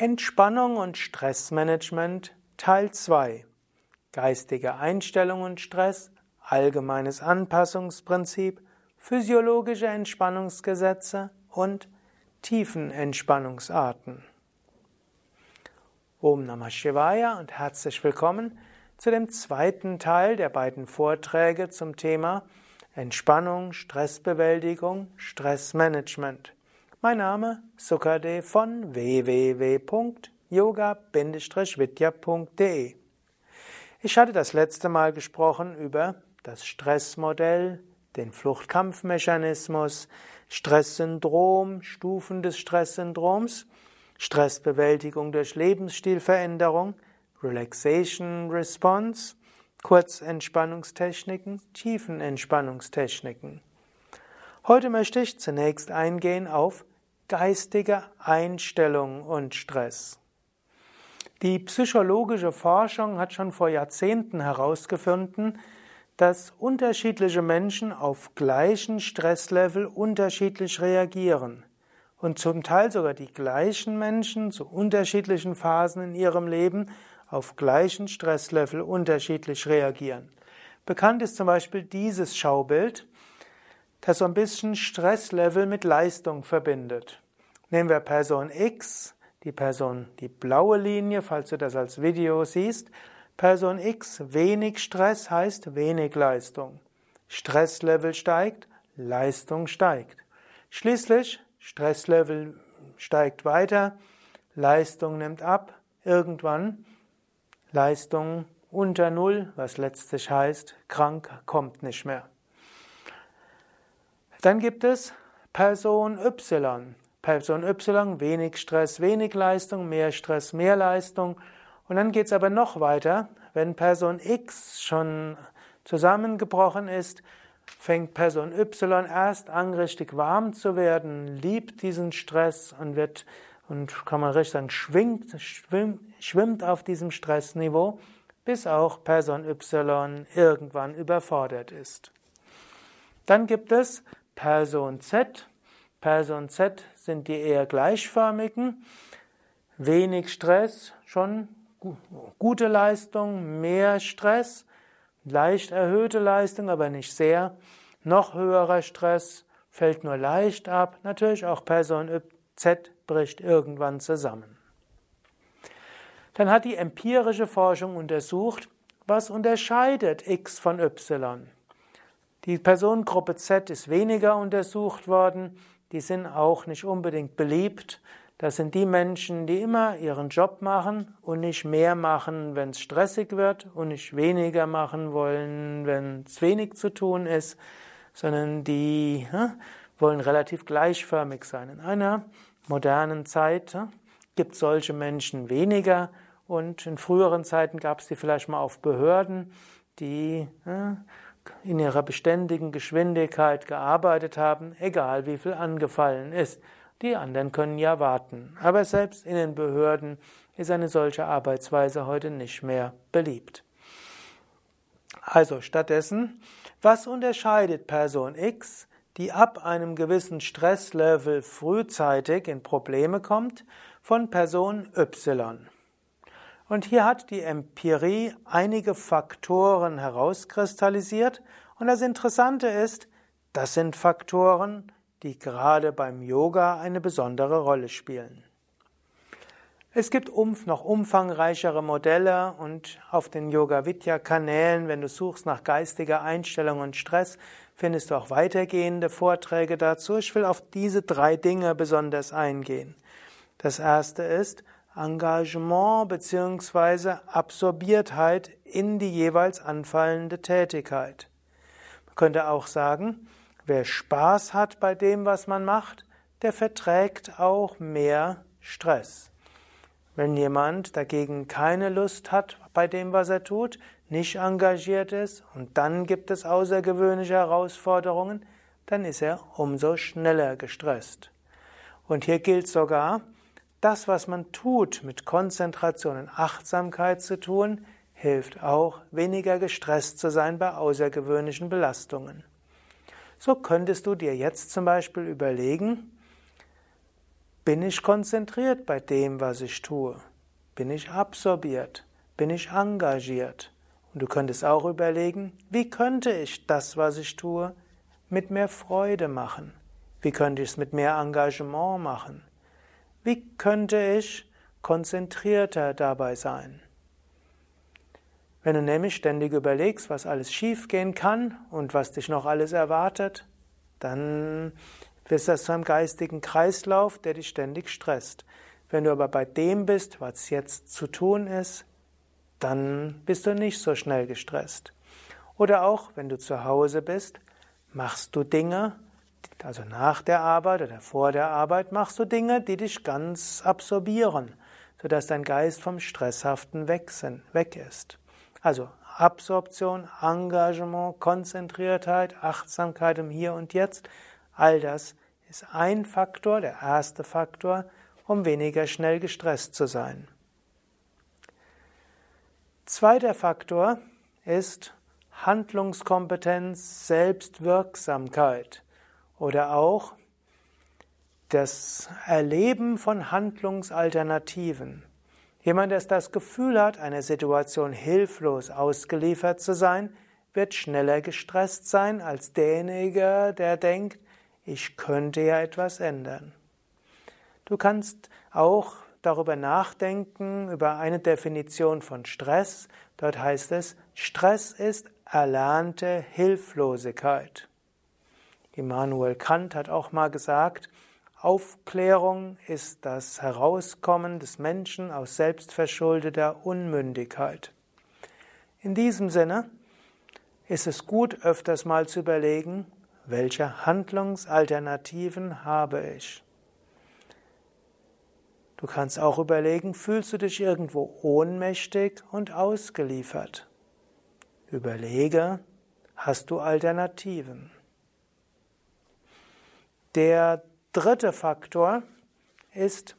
Entspannung und Stressmanagement Teil 2 Geistige Einstellung und Stress, allgemeines Anpassungsprinzip, physiologische Entspannungsgesetze und Tiefenentspannungsarten. Om Namah Shivaya und herzlich willkommen zu dem zweiten Teil der beiden Vorträge zum Thema Entspannung, Stressbewältigung, Stressmanagement. Mein Name Sukade von www.yoga-vidya.de. Ich hatte das letzte Mal gesprochen über das Stressmodell, den Fluchtkampfmechanismus, Stresssyndrom, Stufen des Stresssyndroms, Stressbewältigung durch Lebensstilveränderung, Relaxation Response, Kurzentspannungstechniken, Tiefenentspannungstechniken. Heute möchte ich zunächst eingehen auf geistige Einstellung und Stress. Die psychologische Forschung hat schon vor Jahrzehnten herausgefunden, dass unterschiedliche Menschen auf gleichen Stresslevel unterschiedlich reagieren und zum Teil sogar die gleichen Menschen zu unterschiedlichen Phasen in ihrem Leben auf gleichen Stresslevel unterschiedlich reagieren. Bekannt ist zum Beispiel dieses Schaubild das so ein bisschen Stresslevel mit Leistung verbindet. Nehmen wir Person X, die Person, die blaue Linie, falls du das als Video siehst. Person X, wenig Stress heißt wenig Leistung. Stresslevel steigt, Leistung steigt. Schließlich, Stresslevel steigt weiter, Leistung nimmt ab, irgendwann Leistung unter Null, was letztlich heißt, krank kommt nicht mehr. Dann gibt es Person Y. Person Y, wenig Stress, wenig Leistung, mehr Stress, mehr Leistung. Und dann geht es aber noch weiter. Wenn Person X schon zusammengebrochen ist, fängt Person Y erst an, richtig warm zu werden, liebt diesen Stress und wird, und kann man richtig sagen, schwingt, schwimmt, schwimmt auf diesem Stressniveau, bis auch Person Y irgendwann überfordert ist. Dann gibt es Person Z. Person Z sind die eher gleichförmigen. Wenig Stress, schon gute Leistung, mehr Stress, leicht erhöhte Leistung, aber nicht sehr. Noch höherer Stress fällt nur leicht ab. Natürlich auch Person Z bricht irgendwann zusammen. Dann hat die empirische Forschung untersucht, was unterscheidet X von Y. Die Personengruppe Z ist weniger untersucht worden. Die sind auch nicht unbedingt beliebt. Das sind die Menschen, die immer ihren Job machen und nicht mehr machen, wenn es stressig wird und nicht weniger machen wollen, wenn es wenig zu tun ist, sondern die ja, wollen relativ gleichförmig sein. In einer modernen Zeit gibt es solche Menschen weniger und in früheren Zeiten gab es die vielleicht mal auf Behörden, die ja, in ihrer beständigen Geschwindigkeit gearbeitet haben, egal wie viel angefallen ist. Die anderen können ja warten. Aber selbst in den Behörden ist eine solche Arbeitsweise heute nicht mehr beliebt. Also stattdessen, was unterscheidet Person X, die ab einem gewissen Stresslevel frühzeitig in Probleme kommt, von Person Y? Und hier hat die Empirie einige Faktoren herauskristallisiert. Und das Interessante ist, das sind Faktoren, die gerade beim Yoga eine besondere Rolle spielen. Es gibt noch umfangreichere Modelle und auf den Yoga Vidya Kanälen, wenn du suchst nach geistiger Einstellung und Stress, findest du auch weitergehende Vorträge dazu. Ich will auf diese drei Dinge besonders eingehen. Das erste ist, Engagement bzw. Absorbiertheit in die jeweils anfallende Tätigkeit. Man könnte auch sagen, wer Spaß hat bei dem, was man macht, der verträgt auch mehr Stress. Wenn jemand dagegen keine Lust hat bei dem, was er tut, nicht engagiert ist und dann gibt es außergewöhnliche Herausforderungen, dann ist er umso schneller gestresst. Und hier gilt sogar, das, was man tut, mit Konzentration und Achtsamkeit zu tun, hilft auch, weniger gestresst zu sein bei außergewöhnlichen Belastungen. So könntest du dir jetzt zum Beispiel überlegen, Bin ich konzentriert bei dem, was ich tue? Bin ich absorbiert? Bin ich engagiert? Und du könntest auch überlegen, wie könnte ich das, was ich tue, mit mehr Freude machen? Wie könnte ich es mit mehr Engagement machen? Wie könnte ich konzentrierter dabei sein? Wenn du nämlich ständig überlegst, was alles schiefgehen kann und was dich noch alles erwartet, dann wird das zu einem geistigen Kreislauf, der dich ständig stresst. Wenn du aber bei dem bist, was jetzt zu tun ist, dann bist du nicht so schnell gestresst. Oder auch, wenn du zu Hause bist, machst du Dinge, also nach der Arbeit oder vor der Arbeit, machst du Dinge, die dich ganz absorbieren, sodass dein Geist vom Stresshaften weg, ist. Also Absorption, Engagement, Konzentriertheit, Achtsamkeit im Hier und Jetzt, all das ist ein Faktor, der erste Faktor, um weniger schnell gestresst zu sein. Zweiter Faktor ist Handlungskompetenz, Selbstwirksamkeit oder auch das Erleben von Handlungsalternativen. Jemand, der das Gefühl hat, einer Situation hilflos ausgeliefert zu sein, wird schneller gestresst sein als derjenige, der denkt, ich könnte ja etwas ändern. Du kannst auch darüber nachdenken, über eine Definition von Stress. Dort heißt es, Stress ist erlernte Hilflosigkeit. Immanuel Kant hat auch mal gesagt, Aufklärung ist das Herauskommen des Menschen aus selbstverschuldeter Unmündigkeit. In diesem Sinne ist es gut, öfters mal zu überlegen, welche Handlungsalternativen habe ich. Du kannst auch überlegen, fühlst du dich irgendwo ohnmächtig und ausgeliefert? Überlege, hast du Alternativen? Der dritte Faktor ist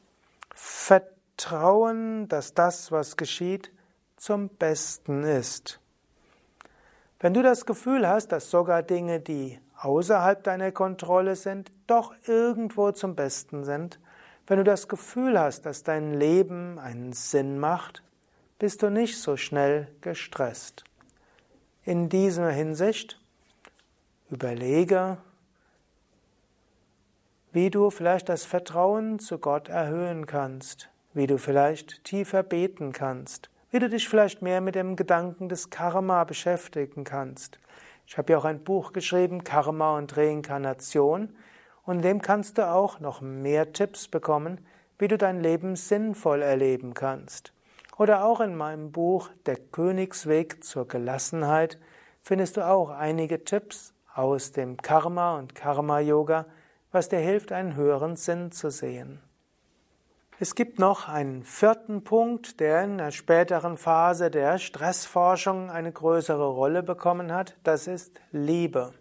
Vertrauen, dass das, was geschieht, zum Besten ist. Wenn du das Gefühl hast, dass sogar Dinge, die außerhalb deiner Kontrolle sind, doch irgendwo zum Besten sind, wenn du das Gefühl hast, dass dein Leben einen Sinn macht, bist du nicht so schnell gestresst. In dieser Hinsicht überlege, wie du vielleicht das Vertrauen zu Gott erhöhen kannst, wie du vielleicht tiefer beten kannst, wie du dich vielleicht mehr mit dem Gedanken des Karma beschäftigen kannst. Ich habe ja auch ein Buch geschrieben, Karma und Reinkarnation, und in dem kannst du auch noch mehr Tipps bekommen, wie du dein Leben sinnvoll erleben kannst. Oder auch in meinem Buch Der Königsweg zur Gelassenheit findest du auch einige Tipps aus dem Karma und Karma Yoga, was dir hilft, einen höheren Sinn zu sehen. Es gibt noch einen vierten Punkt, der in der späteren Phase der Stressforschung eine größere Rolle bekommen hat. Das ist Liebe.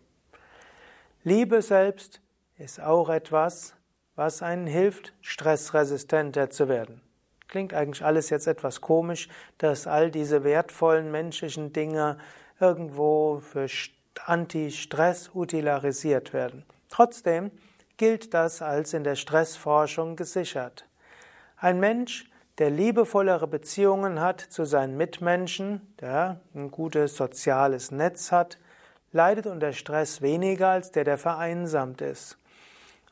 Liebe selbst ist auch etwas, was einen hilft, stressresistenter zu werden. Klingt eigentlich alles jetzt etwas komisch, dass all diese wertvollen menschlichen Dinge irgendwo für Anti-Stress utilisiert werden. Trotzdem gilt das als in der Stressforschung gesichert. Ein Mensch, der liebevollere Beziehungen hat zu seinen Mitmenschen, der ein gutes soziales Netz hat, leidet unter Stress weniger als der, der vereinsamt ist.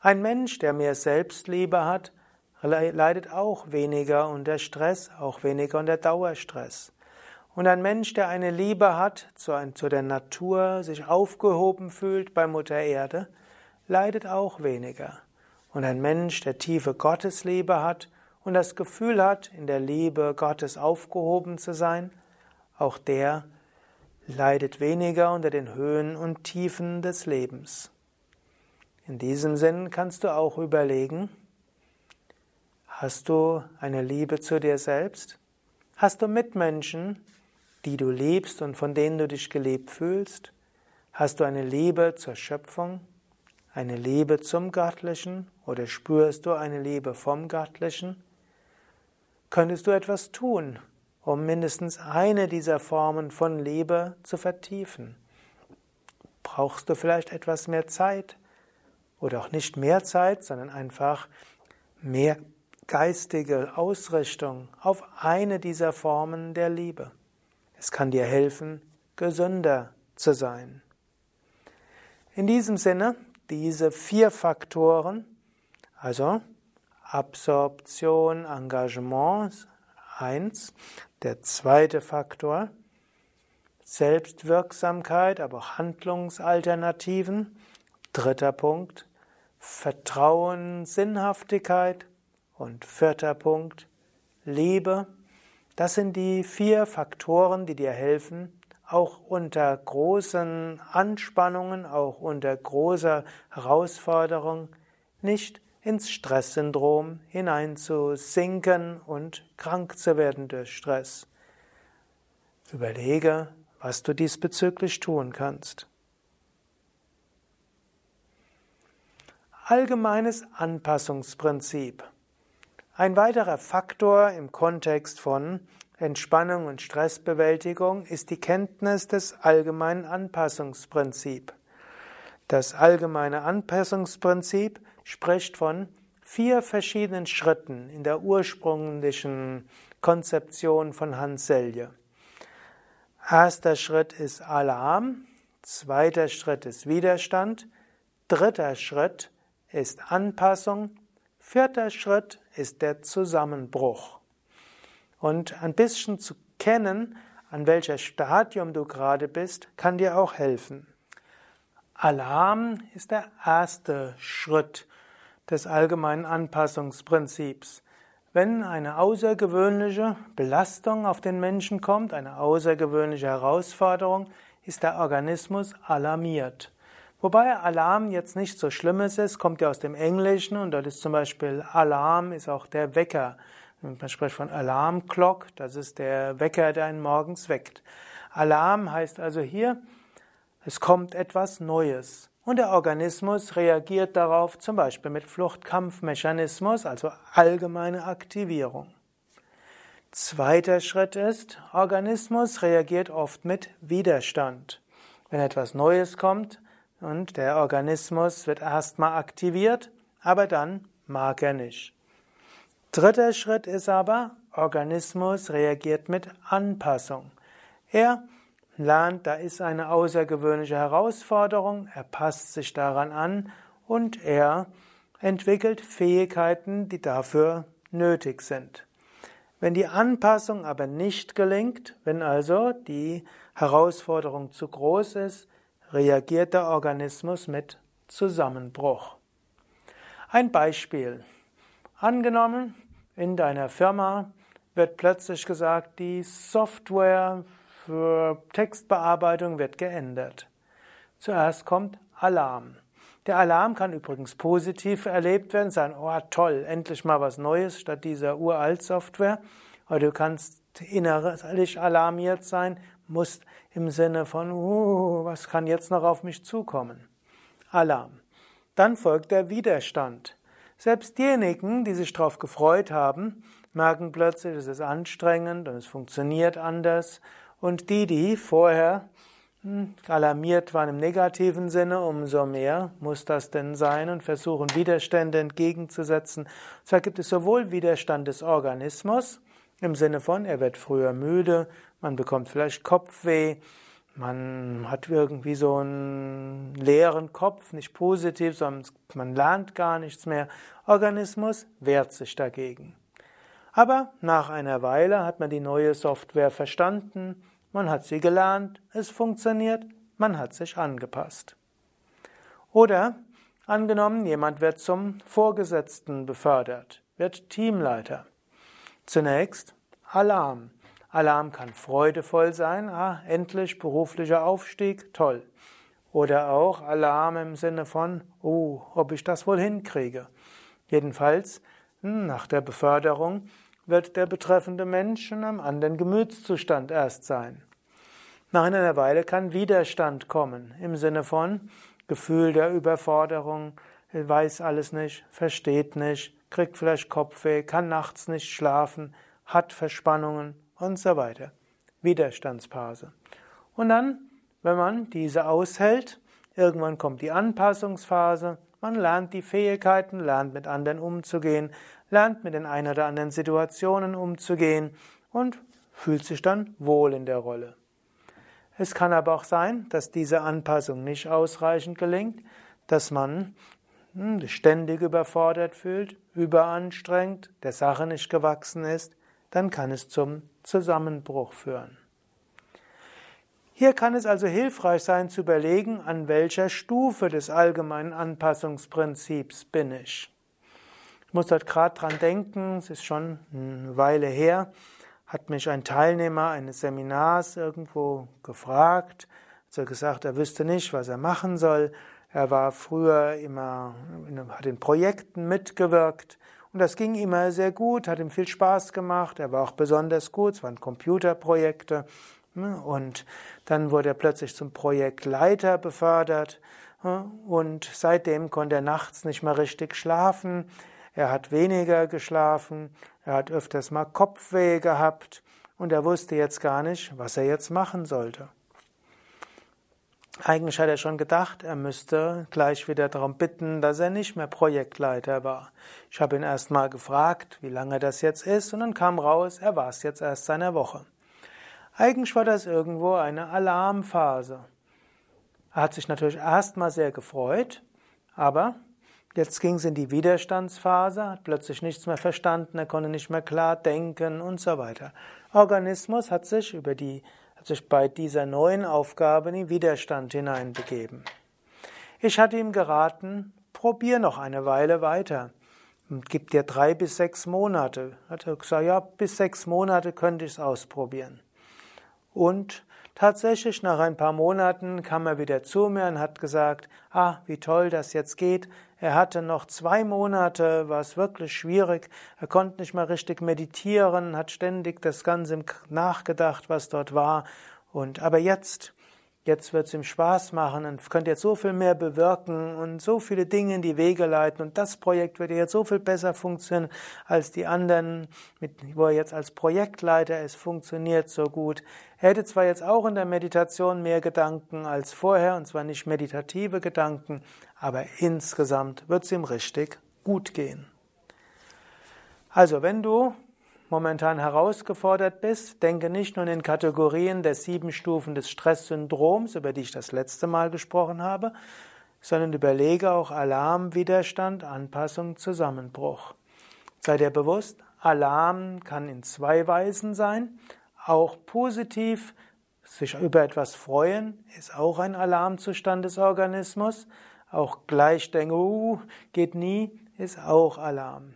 Ein Mensch, der mehr Selbstliebe hat, leidet auch weniger unter Stress, auch weniger unter Dauerstress. Und ein Mensch, der eine Liebe hat zu, der Natur, sich aufgehoben fühlt bei Mutter Erde, leidet auch weniger. Und ein Mensch, der tiefe Gottesliebe hat und das Gefühl hat, in der Liebe Gottes aufgehoben zu sein, auch der leidet weniger unter den Höhen und Tiefen des Lebens. In diesem Sinn kannst du auch überlegen, hast du eine Liebe zu dir selbst? Hast du Mitmenschen, die du liebst und von denen du dich geliebt fühlst? Hast du eine Liebe zur Schöpfung? Eine Liebe zum Göttlichen oder spürst du eine Liebe vom Göttlichen? Könntest du etwas tun, um mindestens eine dieser Formen von Liebe zu vertiefen? Brauchst du vielleicht etwas mehr Zeit oder auch nicht mehr Zeit, sondern einfach mehr geistige Ausrichtung auf eine dieser Formen der Liebe. Es kann dir helfen, gesünder zu sein. In diesem Sinne, diese vier Faktoren, also Absorption, Engagement, eins. Der zweite Faktor, Selbstwirksamkeit, aber auch Handlungsalternativen. Dritter Punkt, Vertrauen, Sinnhaftigkeit. Und vierter Punkt, Liebe. Das sind die vier Faktoren, die dir helfen, auch unter großen Anspannungen, auch unter großer Herausforderung nicht ins Stresssyndrom hineinzusinken und krank zu werden durch Stress. Überlege, was du diesbezüglich tun kannst. Allgemeines Anpassungsprinzip. Ein weiterer Faktor im Kontext von Entspannung und Stressbewältigung ist die Kenntnis des allgemeinen Anpassungsprinzips. Das allgemeine Anpassungsprinzip spricht von vier verschiedenen Schritten in der ursprünglichen Konzeption von Hans Selye. Erster Schritt ist Alarm, zweiter Schritt ist Widerstand, dritter Schritt ist Anpassung Vierter Schritt ist der Zusammenbruch. Und ein bisschen zu kennen, an welcher Stadium du gerade bist, kann dir auch helfen. Alarm ist der erste Schritt des allgemeinen Anpassungsprinzips. Wenn eine außergewöhnliche Belastung auf den Menschen kommt, eine außergewöhnliche Herausforderung, ist der Organismus alarmiert. Wobei Alarm jetzt nicht so schlimmes ist, kommt ja aus dem Englischen und dort ist zum Beispiel Alarm ist auch der Wecker. Man spricht von Alarm Clock, das ist der Wecker, der einen morgens weckt. Alarm heißt also hier, es kommt etwas Neues. Und der Organismus reagiert darauf zum Beispiel mit Fluchtkampfmechanismus, also allgemeine Aktivierung. Zweiter Schritt ist, Organismus reagiert oft mit Widerstand. Wenn etwas Neues kommt, und der Organismus wird erstmal aktiviert, aber dann mag er nicht. Dritter Schritt ist aber, Organismus reagiert mit Anpassung. Er lernt, da ist eine außergewöhnliche Herausforderung, er passt sich daran an und er entwickelt Fähigkeiten, die dafür nötig sind. Wenn die Anpassung aber nicht gelingt, wenn also die Herausforderung zu groß ist, reagiert der Organismus mit Zusammenbruch. Ein Beispiel. Angenommen, in deiner Firma wird plötzlich gesagt, die Software für Textbearbeitung wird geändert. Zuerst kommt Alarm. Der Alarm kann übrigens positiv erlebt werden, sagen, oh toll, endlich mal was Neues statt dieser uralt Software. Oder du kannst innerlich alarmiert sein, musst im Sinne von, uh, was kann jetzt noch auf mich zukommen? Alarm. Dann folgt der Widerstand. Selbst diejenigen, die sich darauf gefreut haben, merken plötzlich, es ist anstrengend und es funktioniert anders. Und die, die vorher hm, alarmiert waren im negativen Sinne, umso mehr muss das denn sein und versuchen Widerstände entgegenzusetzen. Zwar gibt es sowohl Widerstand des Organismus, im Sinne von, er wird früher müde, man bekommt vielleicht Kopfweh, man hat irgendwie so einen leeren Kopf, nicht positiv, sondern man lernt gar nichts mehr. Organismus wehrt sich dagegen. Aber nach einer Weile hat man die neue Software verstanden, man hat sie gelernt, es funktioniert, man hat sich angepasst. Oder angenommen, jemand wird zum Vorgesetzten befördert, wird Teamleiter. Zunächst Alarm. Alarm kann freudevoll sein, ah, endlich beruflicher Aufstieg, toll. Oder auch Alarm im Sinne von, oh, ob ich das wohl hinkriege. Jedenfalls, hm, nach der Beförderung wird der betreffende Mensch in einem anderen Gemütszustand erst sein. Nach einer Weile kann Widerstand kommen, im Sinne von Gefühl der Überforderung, weiß alles nicht, versteht nicht, kriegt vielleicht Kopfweh, kann nachts nicht schlafen, hat Verspannungen und so weiter. Widerstandsphase. Und dann, wenn man diese aushält, irgendwann kommt die Anpassungsphase Man lernt die Fähigkeiten, lernt mit anderen umzugehen, lernt mit den ein oder anderen Situationen umzugehen und fühlt sich dann wohl in der Rolle. Es kann aber auch sein, dass diese Anpassung nicht ausreichend gelingt, dass man hm, ständig überfordert fühlt, überanstrengt, der Sache nicht gewachsen ist, dann kann es zum Zusammenbruch führen. Hier kann es also hilfreich sein zu überlegen, an welcher Stufe des allgemeinen Anpassungsprinzips bin ich. Ich muss dort gerade dran denken, es ist schon eine Weile her, hat mich ein Teilnehmer eines Seminars irgendwo gefragt, hat er gesagt, er wüsste nicht, was er machen soll. Er war früher immer, hat in Projekten mitgewirkt und das ging immer sehr gut, hat ihm viel Spaß gemacht. Er war auch besonders gut, es waren Computerprojekte Ne? Und dann wurde er plötzlich zum Projektleiter befördert ne? und seitdem konnte er nachts nicht mehr richtig schlafen. Er hat weniger geschlafen, er hat öfters mal Kopfweh gehabt und er wusste jetzt gar nicht, was er jetzt machen sollte. Eigentlich hat er schon gedacht, er müsste gleich wieder darum bitten, dass er nicht mehr Projektleiter war. Ich habe ihn erst mal gefragt, wie lange das jetzt ist, und dann kam raus, er war es jetzt erst seiner Woche. Eigentlich war das irgendwo eine Alarmphase. Er hat sich natürlich erstmal sehr gefreut, aber jetzt ging es in die Widerstandsphase, hat plötzlich nichts mehr verstanden, er konnte nicht mehr klar denken und so weiter. Organismus hat sich über die, hat sich bei dieser neuen Aufgabe in den Widerstand hineinbegeben. Ich hatte ihm geraten, probier noch eine Weile weiter. Gib dir drei bis sechs Monate. Hat er gesagt, ja, bis sechs Monate könnte ich es ausprobieren. Und tatsächlich nach ein paar Monaten kam er wieder zu mir und hat gesagt, ah, wie toll das jetzt geht. Er hatte noch zwei Monate, war es wirklich schwierig. Er konnte nicht mal richtig meditieren, hat ständig das Ganze nachgedacht, was dort war. Und aber jetzt Jetzt wird es ihm Spaß machen und könnt jetzt so viel mehr bewirken und so viele Dinge in die Wege leiten und das Projekt wird jetzt so viel besser funktionieren als die anderen, mit, wo er jetzt als Projektleiter ist, funktioniert so gut. Er hätte zwar jetzt auch in der Meditation mehr Gedanken als vorher und zwar nicht meditative Gedanken, aber insgesamt wird es ihm richtig gut gehen. Also wenn du momentan herausgefordert bist, denke nicht nur in den Kategorien der sieben Stufen des Stresssyndroms, über die ich das letzte Mal gesprochen habe, sondern überlege auch Alarm, Widerstand, Anpassung, Zusammenbruch. Sei dir bewusst, Alarm kann in zwei Weisen sein. Auch positiv, sich über etwas freuen, ist auch ein Alarmzustand des Organismus. Auch gleich denken, uh, geht nie, ist auch Alarm.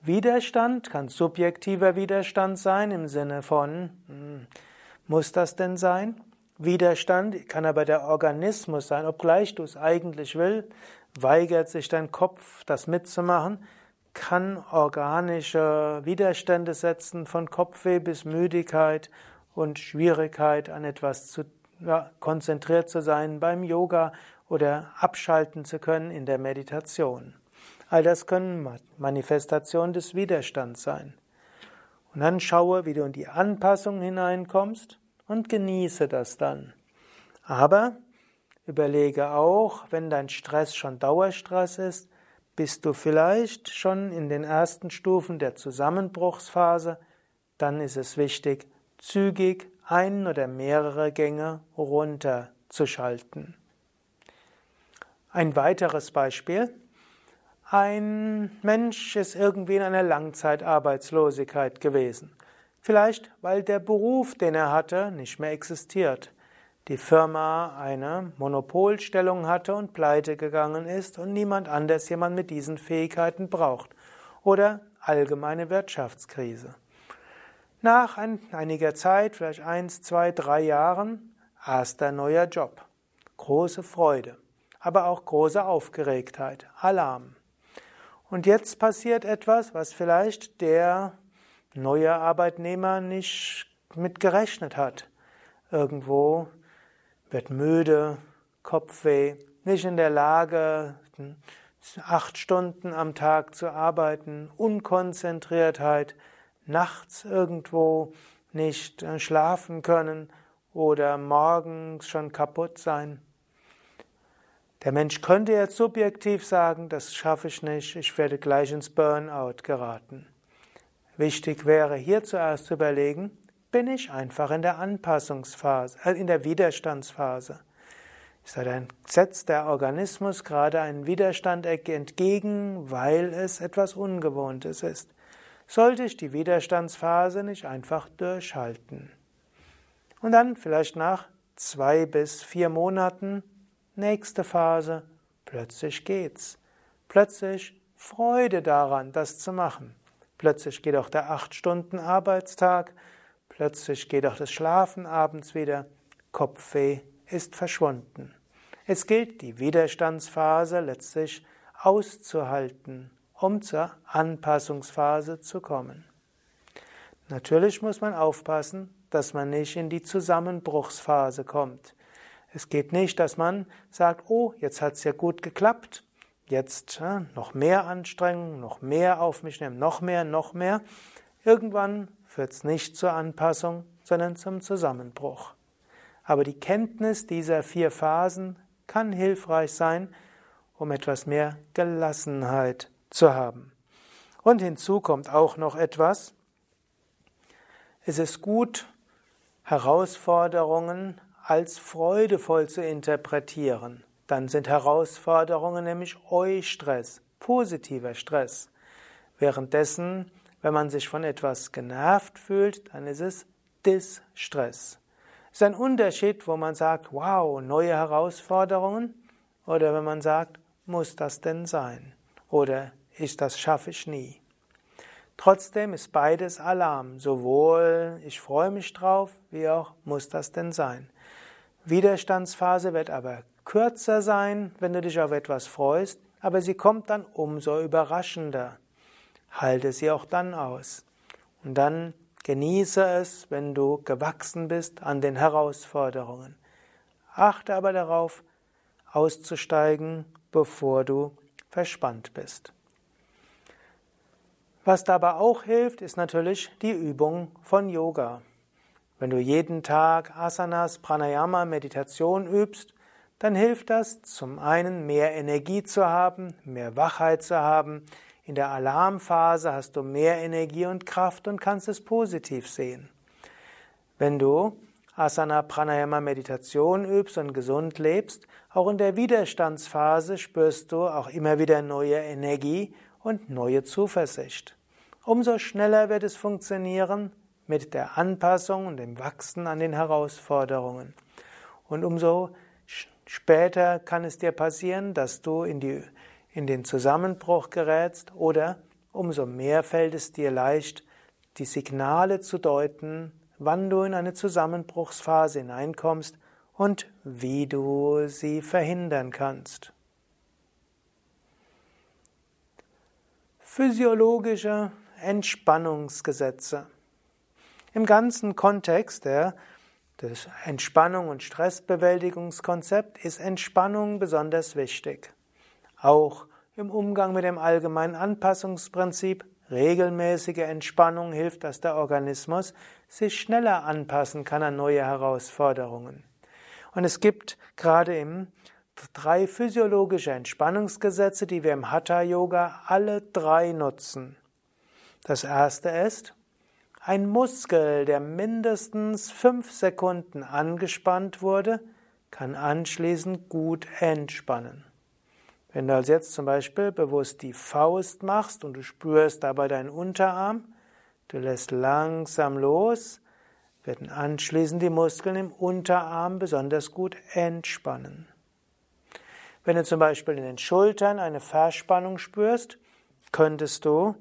Widerstand kann subjektiver Widerstand sein im Sinne von, hm, muss das denn sein? Widerstand kann aber der Organismus sein, obgleich du es eigentlich will, weigert sich dein Kopf, das mitzumachen, kann organische Widerstände setzen, von Kopfweh bis Müdigkeit und Schwierigkeit an etwas zu ja, konzentriert zu sein beim Yoga oder abschalten zu können in der Meditation. All das können Manifestationen des Widerstands sein. Und dann schaue, wie du in die Anpassung hineinkommst und genieße das dann. Aber überlege auch, wenn dein Stress schon Dauerstress ist, bist du vielleicht schon in den ersten Stufen der Zusammenbruchsphase, dann ist es wichtig, zügig ein oder mehrere Gänge runterzuschalten. Ein weiteres Beispiel. Ein Mensch ist irgendwie in einer Langzeitarbeitslosigkeit gewesen. Vielleicht, weil der Beruf, den er hatte, nicht mehr existiert. Die Firma eine Monopolstellung hatte und pleite gegangen ist und niemand anders jemand mit diesen Fähigkeiten braucht. Oder allgemeine Wirtschaftskrise. Nach einiger Zeit, vielleicht eins, zwei, drei Jahren, erster neuer Job. Große Freude, aber auch große Aufgeregtheit, Alarm. Und jetzt passiert etwas, was vielleicht der neue Arbeitnehmer nicht mit gerechnet hat. Irgendwo wird müde, Kopfweh, nicht in der Lage, acht Stunden am Tag zu arbeiten, Unkonzentriertheit, nachts irgendwo nicht äh, schlafen können oder morgens schon kaputt sein. Der Mensch könnte jetzt subjektiv sagen, das schaffe ich nicht, ich werde gleich ins Burnout geraten. Wichtig wäre hier zuerst zu überlegen, bin ich einfach in der Anpassungsphase, äh, in der Widerstandsphase. Sondern setzt der Organismus gerade einen Widerstand entgegen, weil es etwas Ungewohntes ist. Sollte ich die Widerstandsphase nicht einfach durchhalten? Und dann vielleicht nach zwei bis vier Monaten, nächste Phase, plötzlich geht's. Plötzlich Freude daran, das zu machen. Plötzlich geht auch der acht Stunden Arbeitstag, plötzlich geht auch das Schlafen abends wieder, Kopfweh ist verschwunden. Es gilt, die Widerstandsphase letztlich auszuhalten, um zur Anpassungsphase zu kommen. Natürlich muss man aufpassen, dass man nicht in die Zusammenbruchsphase kommt. Es geht nicht, dass man sagt, oh, jetzt hat es ja gut geklappt, jetzt ja, noch mehr Anstrengung, noch mehr auf mich nehmen, noch mehr, noch mehr. Irgendwann führt es nicht zur Anpassung, sondern zum Zusammenbruch. Aber die Kenntnis dieser vier Phasen kann hilfreich sein, um etwas mehr Gelassenheit zu haben. Und hinzu kommt auch noch etwas. Es ist gut, Herausforderungen als freudevoll zu interpretieren. Dann sind Herausforderungen nämlich Eustress, positiver Stress. Währenddessen, wenn man sich von etwas genervt fühlt, dann ist es Distress. Es ist ein Unterschied, wo man sagt, wow, neue Herausforderungen, oder wenn man sagt, muss das denn sein? Oder ich, das schaffe ich nie. Trotzdem ist beides Alarm, sowohl ich freue mich drauf, wie auch muss das denn sein. Widerstandsphase wird aber kürzer sein, wenn du dich auf etwas freust, aber sie kommt dann umso überraschender. Halte sie auch dann aus. Und dann Genieße es, wenn du gewachsen bist an den Herausforderungen. Achte aber darauf, auszusteigen, bevor du verspannt bist. Was dabei auch hilft, ist natürlich die Übung von Yoga. Wenn du jeden Tag Asanas, Pranayama, Meditation übst, dann hilft das zum einen mehr Energie zu haben, mehr Wachheit zu haben, in der Alarmphase hast du mehr Energie und Kraft und kannst es positiv sehen. Wenn du Asana Pranayama Meditation übst und gesund lebst, auch in der Widerstandsphase spürst du auch immer wieder neue Energie und neue Zuversicht. Umso schneller wird es funktionieren mit der Anpassung und dem Wachsen an den Herausforderungen. Und umso später kann es dir passieren, dass du in die in den Zusammenbruch gerätst oder umso mehr fällt es dir leicht, die Signale zu deuten, wann du in eine Zusammenbruchsphase hineinkommst und wie du sie verhindern kannst. Physiologische Entspannungsgesetze. Im ganzen Kontext der, des Entspannung- und Stressbewältigungskonzept ist Entspannung besonders wichtig. Auch im Umgang mit dem allgemeinen Anpassungsprinzip regelmäßige Entspannung hilft, dass der Organismus sich schneller anpassen kann an neue Herausforderungen. Und es gibt gerade im drei physiologische Entspannungsgesetze, die wir im Hatha Yoga alle drei nutzen. Das erste ist, ein Muskel, der mindestens fünf Sekunden angespannt wurde, kann anschließend gut entspannen. Wenn du also jetzt zum Beispiel bewusst die Faust machst und du spürst dabei deinen Unterarm, du lässt langsam los, werden anschließend die Muskeln im Unterarm besonders gut entspannen. Wenn du zum Beispiel in den Schultern eine Verspannung spürst, könntest du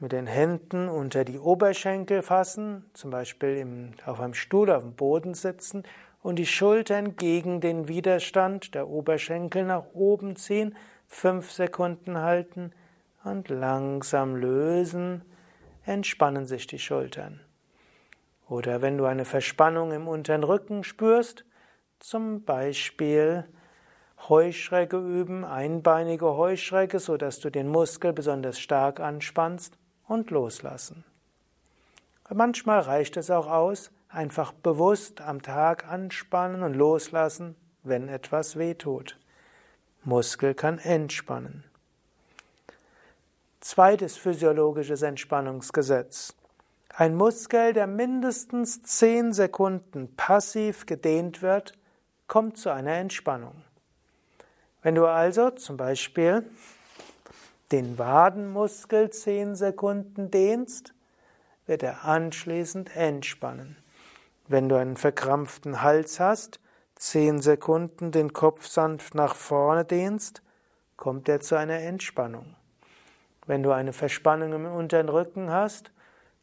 mit den Händen unter die Oberschenkel fassen, zum Beispiel im, auf einem Stuhl auf dem Boden sitzen und die Schultern gegen den Widerstand der Oberschenkel nach oben ziehen, fünf Sekunden halten und langsam lösen, entspannen sich die Schultern. Oder wenn du eine Verspannung im unteren Rücken spürst, zum Beispiel Heuschrecke üben, einbeinige Heuschrecke, so dass du den Muskel besonders stark anspannst und loslassen. Manchmal reicht es auch aus, einfach bewusst am Tag anspannen und loslassen, wenn etwas weh tut. Muskel kann entspannen. Zweites physiologisches Entspannungsgesetz. Ein Muskel, der mindestens 10 Sekunden passiv gedehnt wird, kommt zu einer Entspannung. Wenn du also zum Beispiel den Wadenmuskel 10 Sekunden dehnst, wird er anschließend entspannen. Wenn du einen verkrampften Hals hast, 10 Sekunden den Kopf sanft nach vorne dehnst, kommt er zu einer Entspannung. Wenn du eine Verspannung im unteren Rücken hast,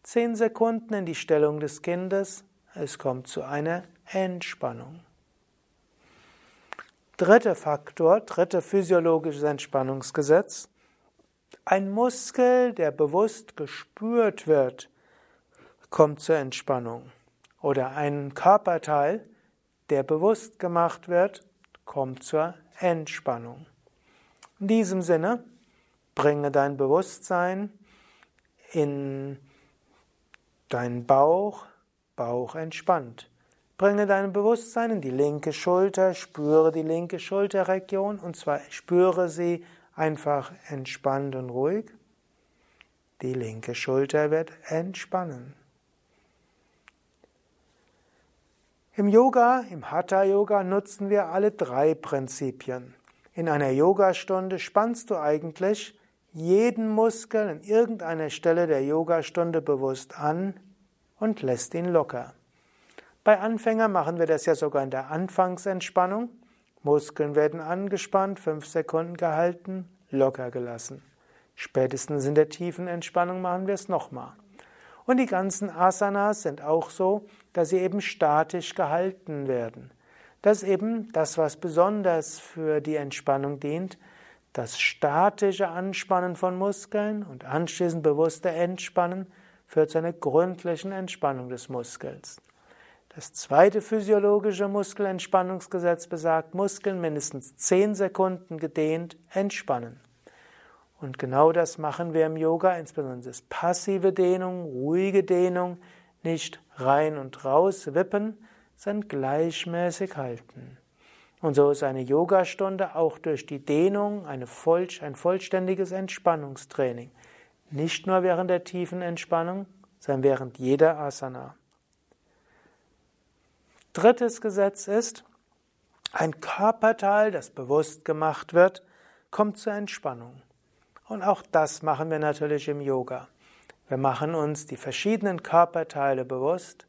10 Sekunden in die Stellung des Kindes, es kommt zu einer Entspannung. Dritter Faktor, dritter physiologisches Entspannungsgesetz. Ein Muskel, der bewusst gespürt wird, kommt zur Entspannung. Oder ein Körperteil, der bewusst gemacht wird, kommt zur Entspannung. In diesem Sinne, bringe dein Bewusstsein in deinen Bauch, Bauch entspannt. Bringe dein Bewusstsein in die linke Schulter, spüre die linke Schulterregion und zwar spüre sie einfach entspannt und ruhig. Die linke Schulter wird entspannen. Im Yoga, im Hatha Yoga nutzen wir alle drei Prinzipien. In einer Yogastunde spannst du eigentlich jeden Muskel an irgendeiner Stelle der Yogastunde bewusst an und lässt ihn locker. Bei Anfängern machen wir das ja sogar in der Anfangsentspannung. Muskeln werden angespannt, fünf Sekunden gehalten, locker gelassen. Spätestens in der tiefen Entspannung machen wir es nochmal. Und die ganzen Asanas sind auch so, dass sie eben statisch gehalten werden. Das ist eben das, was besonders für die Entspannung dient, das statische Anspannen von Muskeln und anschließend bewusste Entspannen führt zu einer gründlichen Entspannung des Muskels. Das zweite physiologische Muskelentspannungsgesetz besagt, Muskeln mindestens 10 Sekunden gedehnt entspannen. Und genau das machen wir im Yoga, insbesondere das passive Dehnung, ruhige Dehnung, nicht rein und raus wippen, sondern gleichmäßig halten. Und so ist eine Yogastunde auch durch die Dehnung eine voll, ein vollständiges Entspannungstraining. Nicht nur während der tiefen Entspannung, sondern während jeder Asana. Drittes Gesetz ist, ein Körperteil, das bewusst gemacht wird, kommt zur Entspannung. Und auch das machen wir natürlich im Yoga. Wir machen uns die verschiedenen Körperteile bewusst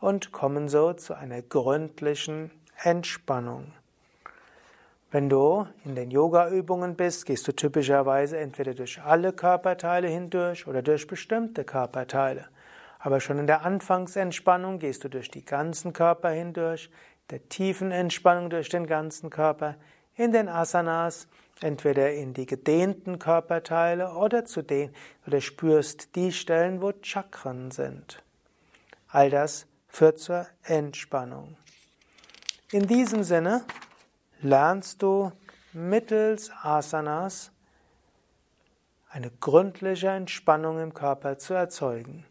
und kommen so zu einer gründlichen Entspannung. Wenn du in den Yoga-Übungen bist, gehst du typischerweise entweder durch alle Körperteile hindurch oder durch bestimmte Körperteile. Aber schon in der Anfangsentspannung gehst du durch die ganzen Körper hindurch, der tiefen Entspannung durch den ganzen Körper, in den Asanas entweder in die gedehnten Körperteile oder zu den oder spürst die Stellen, wo Chakren sind. All das führt zur Entspannung. In diesem Sinne lernst du mittels Asanas eine gründliche Entspannung im Körper zu erzeugen.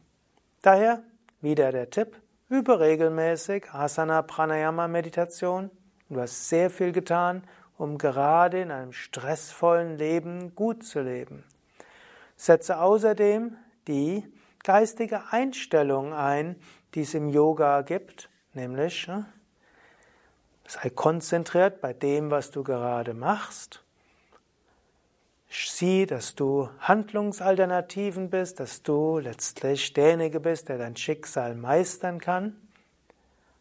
Daher wieder der Tipp, übe regelmäßig Asana Pranayama Meditation. Du hast sehr viel getan um gerade in einem stressvollen Leben gut zu leben. Setze außerdem die geistige Einstellung ein, die es im Yoga gibt, nämlich ne, sei konzentriert bei dem, was du gerade machst. Sieh, dass du Handlungsalternativen bist, dass du letztlich derjenige bist, der dein Schicksal meistern kann.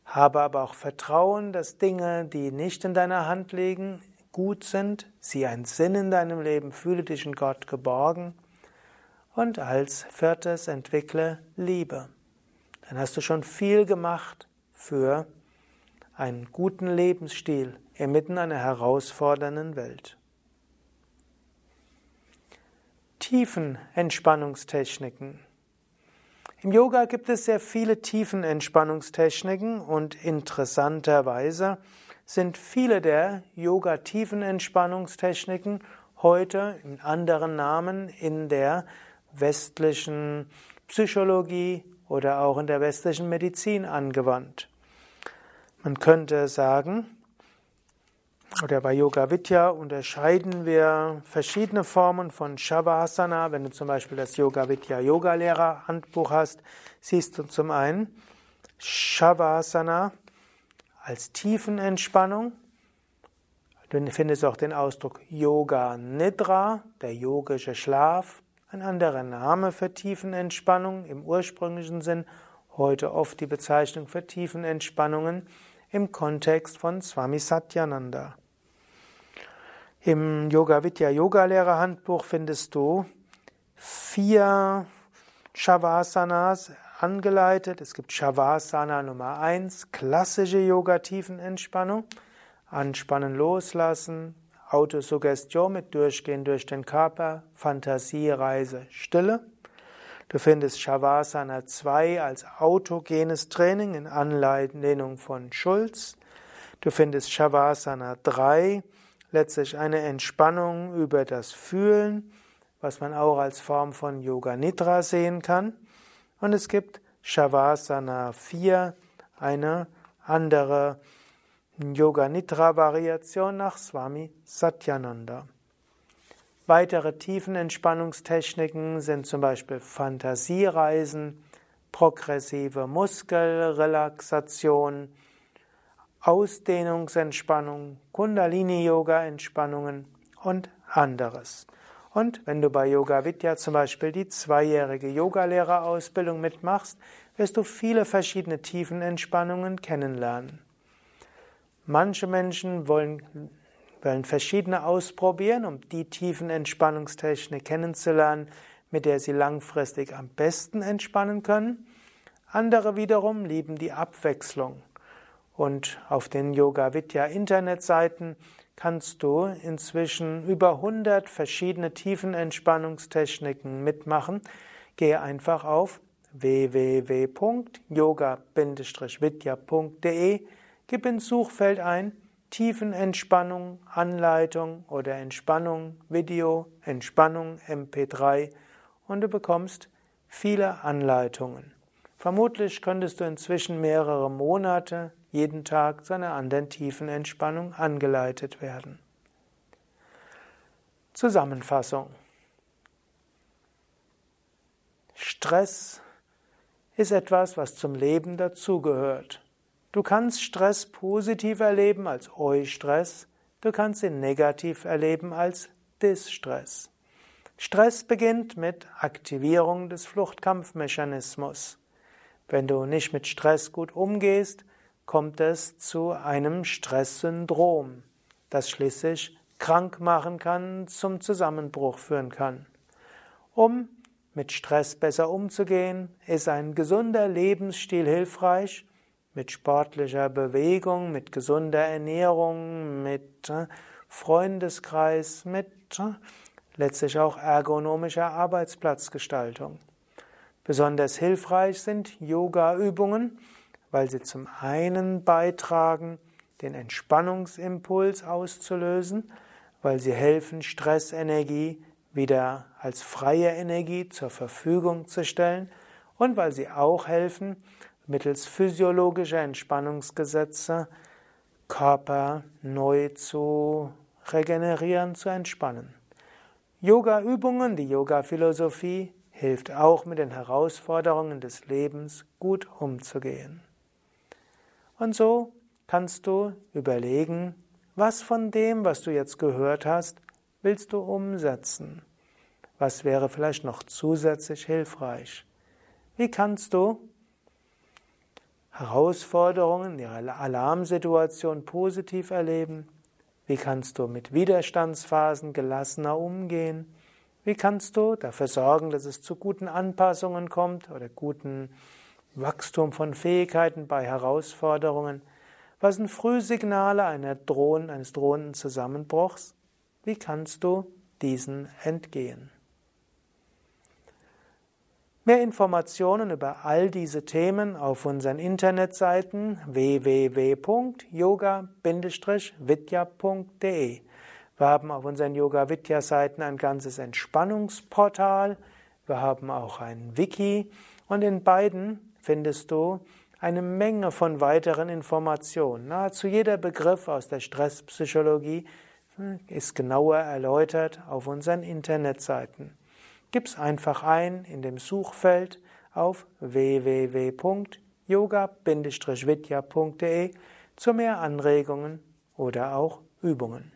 Habe aber auch Vertrauen, dass Dinge, die nicht in deiner Hand liegen, gut sind. Sieh einen Sinn in deinem Leben, fühle dich in Gott geborgen. Und als viertes entwickle Liebe. Dann hast du schon viel gemacht für einen guten Lebensstil inmitten einer herausfordernden Welt. Tiefen Entspannungstechniken. Im Yoga gibt es sehr viele Tiefenentspannungstechniken und interessanterweise sind viele der Yoga-Tiefenentspannungstechniken heute in anderen Namen in der westlichen Psychologie oder auch in der westlichen Medizin angewandt. Man könnte sagen, oder bei Yoga Vidya unterscheiden wir verschiedene Formen von Shavasana. Wenn du zum Beispiel das Yoga Vidya Yoga Lehrer Handbuch hast, siehst du zum einen Shavasana als Tiefenentspannung. Du findest auch den Ausdruck Yoga Nidra, der yogische Schlaf, ein anderer Name für Tiefenentspannung im ursprünglichen Sinn, heute oft die Bezeichnung für Tiefenentspannungen im Kontext von Swami Satyananda. Im Yoga Vidya Yoga Lehrer Handbuch findest du vier Shavasanas angeleitet. Es gibt Shavasana Nummer eins, klassische Yoga Tiefenentspannung, anspannen, loslassen, Autosuggestion mit Durchgehen durch den Körper, Fantasiereise, Stille. Du findest Shavasana 2 als autogenes Training in Anlehnung von Schulz. Du findest Shavasana 3 letztlich eine Entspannung über das Fühlen, was man auch als Form von Yoga Nidra sehen kann. Und es gibt Shavasana 4, eine andere Yoga Nidra Variation nach Swami Satyananda. Weitere Tiefenentspannungstechniken sind zum Beispiel Fantasiereisen, progressive Muskelrelaxation, Ausdehnungsentspannung, Kundalini-Yoga-Entspannungen und anderes. Und wenn du bei Yoga Vidya zum Beispiel die zweijährige Yogalehrerausbildung mitmachst, wirst du viele verschiedene Tiefenentspannungen kennenlernen. Manche Menschen wollen, wollen verschiedene ausprobieren, um die Tiefenentspannungstechnik kennenzulernen, mit der sie langfristig am besten entspannen können. Andere wiederum lieben die Abwechslung. Und auf den Yoga Vidya Internetseiten kannst du inzwischen über 100 verschiedene Tiefenentspannungstechniken mitmachen. Gehe einfach auf www.yoga-vidya.de, gib ins Suchfeld ein Tiefenentspannung, Anleitung oder Entspannung, Video, Entspannung, MP3 und du bekommst viele Anleitungen. Vermutlich könntest du inzwischen mehrere Monate jeden Tag zu einer anderen tiefen Entspannung angeleitet werden. Zusammenfassung. Stress ist etwas, was zum Leben dazugehört. Du kannst Stress positiv erleben als Eustress, du kannst ihn negativ erleben als Distress. Stress beginnt mit Aktivierung des Fluchtkampfmechanismus. Wenn du nicht mit Stress gut umgehst, kommt es zu einem Stresssyndrom, das schließlich krank machen kann, zum Zusammenbruch führen kann. Um mit Stress besser umzugehen, ist ein gesunder Lebensstil hilfreich, mit sportlicher Bewegung, mit gesunder Ernährung, mit äh, Freundeskreis, mit äh, letztlich auch ergonomischer Arbeitsplatzgestaltung. Besonders hilfreich sind Yoga-Übungen, weil sie zum einen beitragen, den Entspannungsimpuls auszulösen, weil sie helfen, Stressenergie wieder als freie Energie zur Verfügung zu stellen und weil sie auch helfen, mittels physiologischer Entspannungsgesetze Körper neu zu regenerieren, zu entspannen. Yoga-Übungen, die Yoga-Philosophie hilft auch mit den Herausforderungen des Lebens gut umzugehen. Und so kannst du überlegen, was von dem, was du jetzt gehört hast, willst du umsetzen? Was wäre vielleicht noch zusätzlich hilfreich? Wie kannst du Herausforderungen, die Alarmsituation positiv erleben? Wie kannst du mit Widerstandsphasen gelassener umgehen? Wie kannst du dafür sorgen, dass es zu guten Anpassungen kommt oder guten Wachstum von Fähigkeiten bei Herausforderungen. Was sind Frühsignale einer drohen, eines drohenden Zusammenbruchs? Wie kannst du diesen entgehen? Mehr Informationen über all diese Themen auf unseren Internetseiten www.yoga-vidya.de. Wir haben auf unseren Yoga Vidya Seiten ein ganzes Entspannungsportal. Wir haben auch ein Wiki und in beiden findest du eine Menge von weiteren Informationen. Nahezu jeder Begriff aus der Stresspsychologie ist genauer erläutert auf unseren Internetseiten. Gib's einfach ein in dem Suchfeld auf www.yoga-vidya.de zu mehr Anregungen oder auch Übungen.